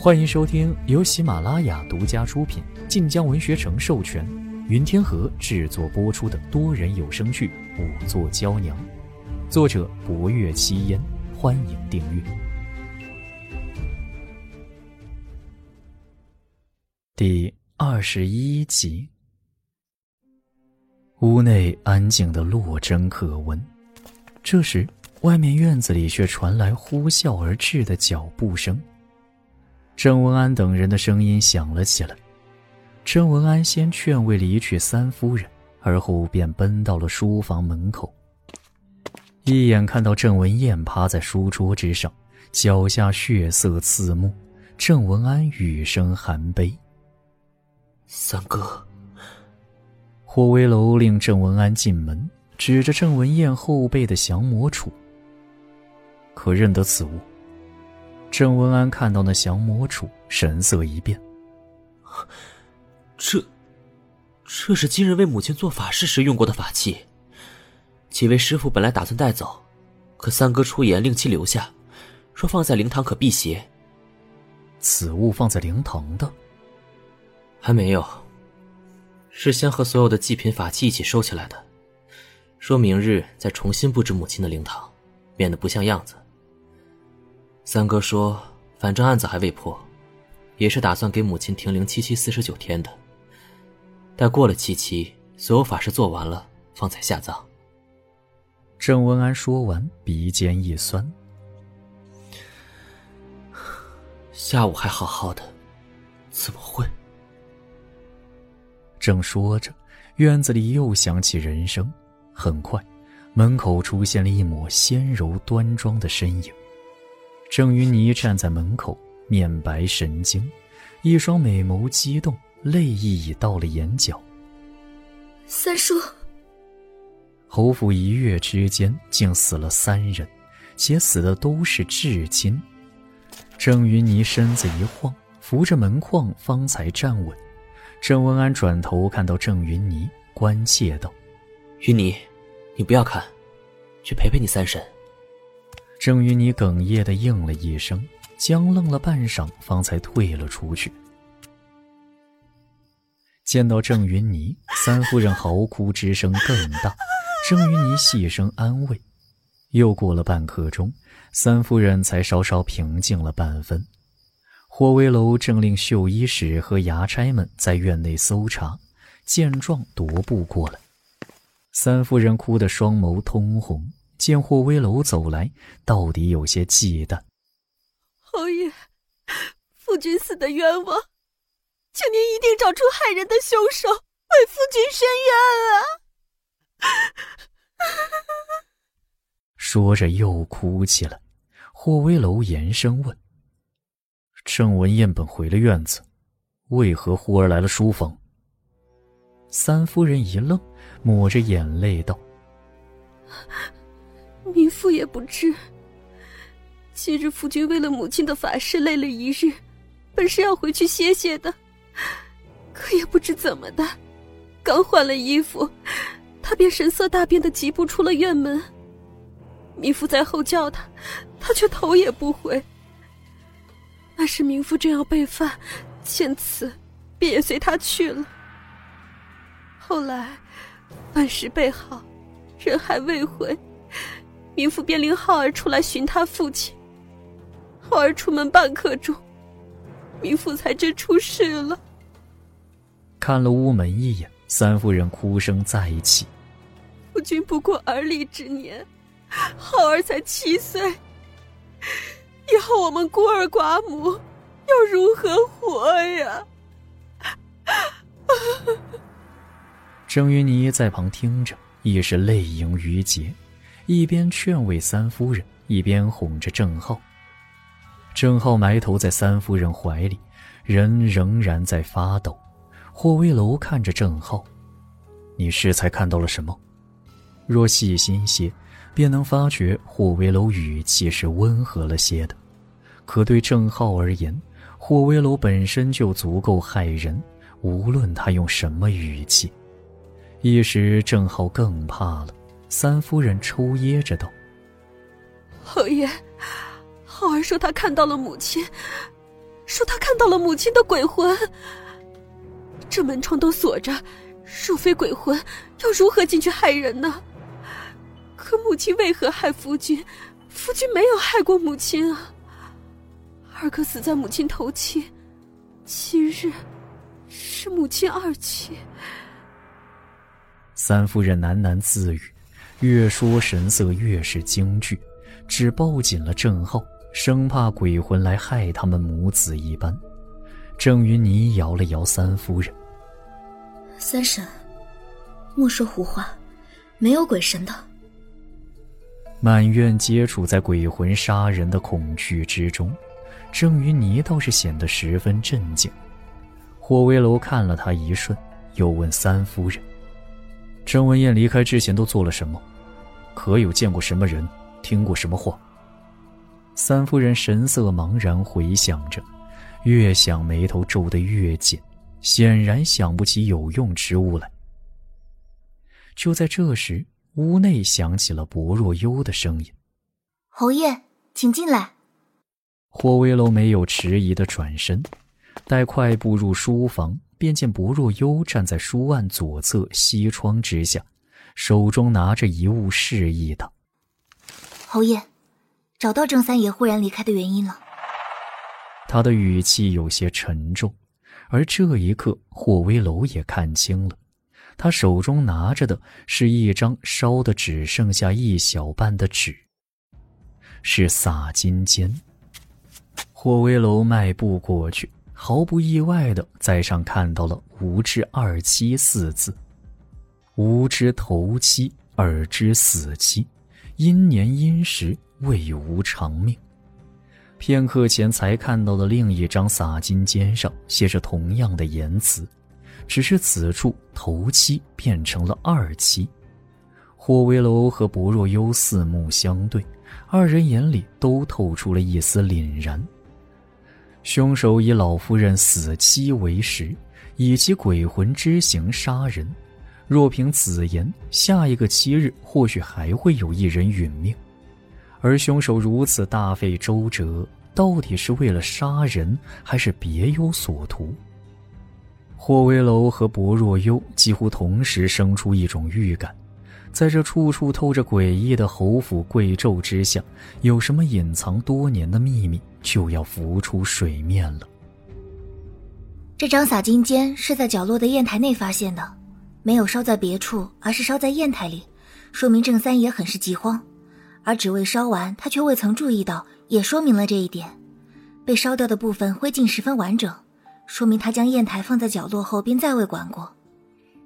欢迎收听由喜马拉雅独家出品、晋江文学城授权、云天河制作播出的多人有声剧《五座娇娘》，作者：博月七烟。欢迎订阅。第二十一集。屋内安静的落针可闻，这时，外面院子里却传来呼啸而至的脚步声。郑文安等人的声音响了起来。郑文安先劝慰离去三夫人，而后便奔到了书房门口。一眼看到郑文燕趴在书桌之上，脚下血色刺目，郑文安语声含悲：“三哥。”霍威楼令郑文安进门，指着郑文燕后背的降魔杵。可认得此物？郑文安看到那降魔杵，神色一变。这，这是今日为母亲做法事时用过的法器。几位师傅本来打算带走，可三哥出言令其留下，说放在灵堂可辟邪。此物放在灵堂的？还没有。是先和所有的祭品法器一起收起来的，说明日再重新布置母亲的灵堂，免得不像样子。三哥说，反正案子还未破，也是打算给母亲停灵七七四十九天的。待过了七七，所有法事做完了，方才下葬。郑文安说完，鼻尖一酸。下午还好好的，怎么会？正说着，院子里又响起人声。很快，门口出现了一抹纤柔端庄的身影。郑云霓站在门口，面白神经，一双美眸激动，泪意已到了眼角。三叔，侯府一月之间竟死了三人，且死的都是至亲。郑云霓身子一晃，扶着门框，方才站稳。郑文安转头看到郑云霓，关切道：“云霓，你不要看，去陪陪你三婶。”郑云霓哽咽的应了一声，僵愣了半晌，方才退了出去。见到郑云霓，三夫人嚎哭之声更大。郑云霓细声安慰。又过了半刻钟，三夫人才稍稍平静了半分。霍威楼正令绣衣使和衙差们在院内搜查，见状踱步过来。三夫人哭得双眸通红，见霍威楼走来，到底有些忌惮。侯爷，夫君死的冤枉，请您一定找出害人的凶手，为夫君伸冤啊！说着又哭起来。霍威楼严声问。郑文燕本回了院子，为何忽而来了书房？三夫人一愣，抹着眼泪道：“民妇也不知。今日夫君为了母亲的法事累了一日，本是要回去歇歇的，可也不知怎么的，刚换了衣服，他便神色大变的疾步出了院门。民妇在后叫他，他却头也不回。”那时民妇正要备饭，见此，便也随他去了。后来，饭食备好，人还未回，民妇便令浩儿出来寻他父亲。浩儿出门半刻钟，民妇才知出事了。看了屋门一眼，三夫人哭声再起。夫君不过而立之年，浩儿才七岁。以后我们孤儿寡母要如何活呀？郑云妮在旁听着，亦是泪盈于睫，一边劝慰三夫人，一边哄着郑浩。郑浩埋头在三夫人怀里，人仍然在发抖。霍威楼看着郑浩：“你是才看到了什么？若细心些。”便能发觉霍威楼语气是温和了些的，可对郑浩而言，霍威楼本身就足够害人，无论他用什么语气。一时郑浩更怕了。三夫人抽噎着道：“侯爷，浩儿说他看到了母亲，说他看到了母亲的鬼魂。这门窗都锁着，若非鬼魂，又如何进去害人呢？可母亲为何害夫君？夫君没有害过母亲啊。二哥死在母亲头七，七日是母亲二七。三夫人喃喃自语，越说神色越是惊惧，只抱紧了郑浩，生怕鬼魂来害他们母子一般。郑云霓摇了摇三夫人：“三婶，莫说胡话，没有鬼神的。”满院皆处在鬼魂杀人的恐惧之中，郑云霓倒是显得十分镇静。霍威楼看了他一瞬，又问三夫人。郑文燕离开之前都做了什么？可有见过什么人？听过什么话？三夫人神色茫然，回想着，越想眉头皱得越紧，显然想不起有用之物来。就在这时，屋内响起了薄若幽的声音：“侯爷，请进来。”霍威楼没有迟疑的转身，待快步入书房。便见薄若幽站在书案左侧西窗之下，手中拿着一物，示意道：“侯爷，找到郑三爷忽然离开的原因了。”他的语气有些沉重，而这一刻，霍威楼也看清了，他手中拿着的是一张烧的只剩下一小半的纸，是洒金笺。霍威楼迈步过去。毫不意外的，在上看到了“无知二妻”四字。无知头七，二知死期，阴年阴时未无长命。片刻前才看到的另一张洒金笺上写着同样的言辞，只是此处头七变成了二七。霍威楼和薄若幽四目相对，二人眼里都透出了一丝凛然。凶手以老夫人死期为食，以其鬼魂之行杀人。若凭此言，下一个七日或许还会有一人殒命。而凶手如此大费周折，到底是为了杀人，还是别有所图？霍威楼和薄若幽几乎同时生出一种预感。在这处处透着诡异的侯府贵胄之下，有什么隐藏多年的秘密就要浮出水面了。这张洒金笺是在角落的砚台内发现的，没有烧在别处，而是烧在砚台里，说明郑三爷很是急慌。而纸未烧完，他却未曾注意到，也说明了这一点。被烧掉的部分灰烬十分完整，说明他将砚台放在角落后便再未管过。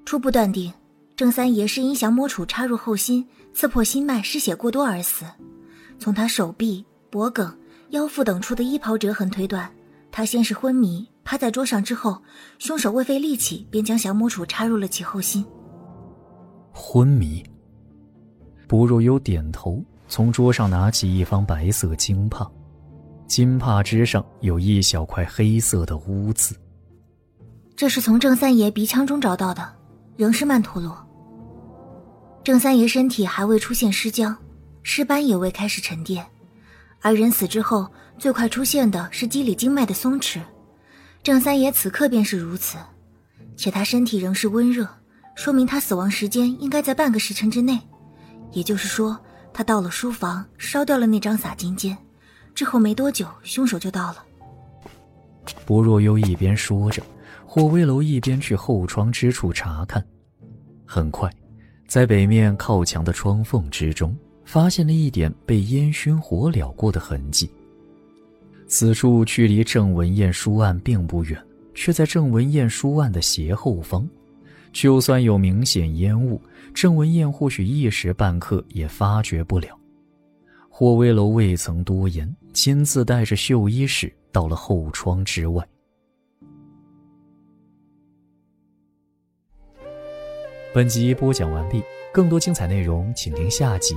初步断定。郑三爷是因降魔杵插入后心，刺破心脉，失血过多而死。从他手臂、脖颈、腰腹等处的衣袍折痕推断，他先是昏迷，趴在桌上之后，凶手未费力气便将降魔杵插入了其后心。昏迷。不若幽点头，从桌上拿起一方白色金帕，金帕之上有一小块黑色的污渍。这是从郑三爷鼻腔中找到的，仍是曼陀罗。郑三爷身体还未出现尸僵，尸斑也未开始沉淀，而人死之后最快出现的是肌理经脉的松弛。郑三爷此刻便是如此，且他身体仍是温热，说明他死亡时间应该在半个时辰之内。也就是说，他到了书房，烧掉了那张洒金笺，之后没多久，凶手就到了。薄若幽一边说着，霍威楼一边去后窗之处查看，很快。在北面靠墙的窗缝之中，发现了一点被烟熏火燎过的痕迹。此处距离郑文燕书案并不远，却在郑文燕书案的斜后方。就算有明显烟雾，郑文燕或许一时半刻也发觉不了。霍威楼未曾多言，亲自带着绣衣使到了后窗之外。本集播讲完毕，更多精彩内容，请听下集。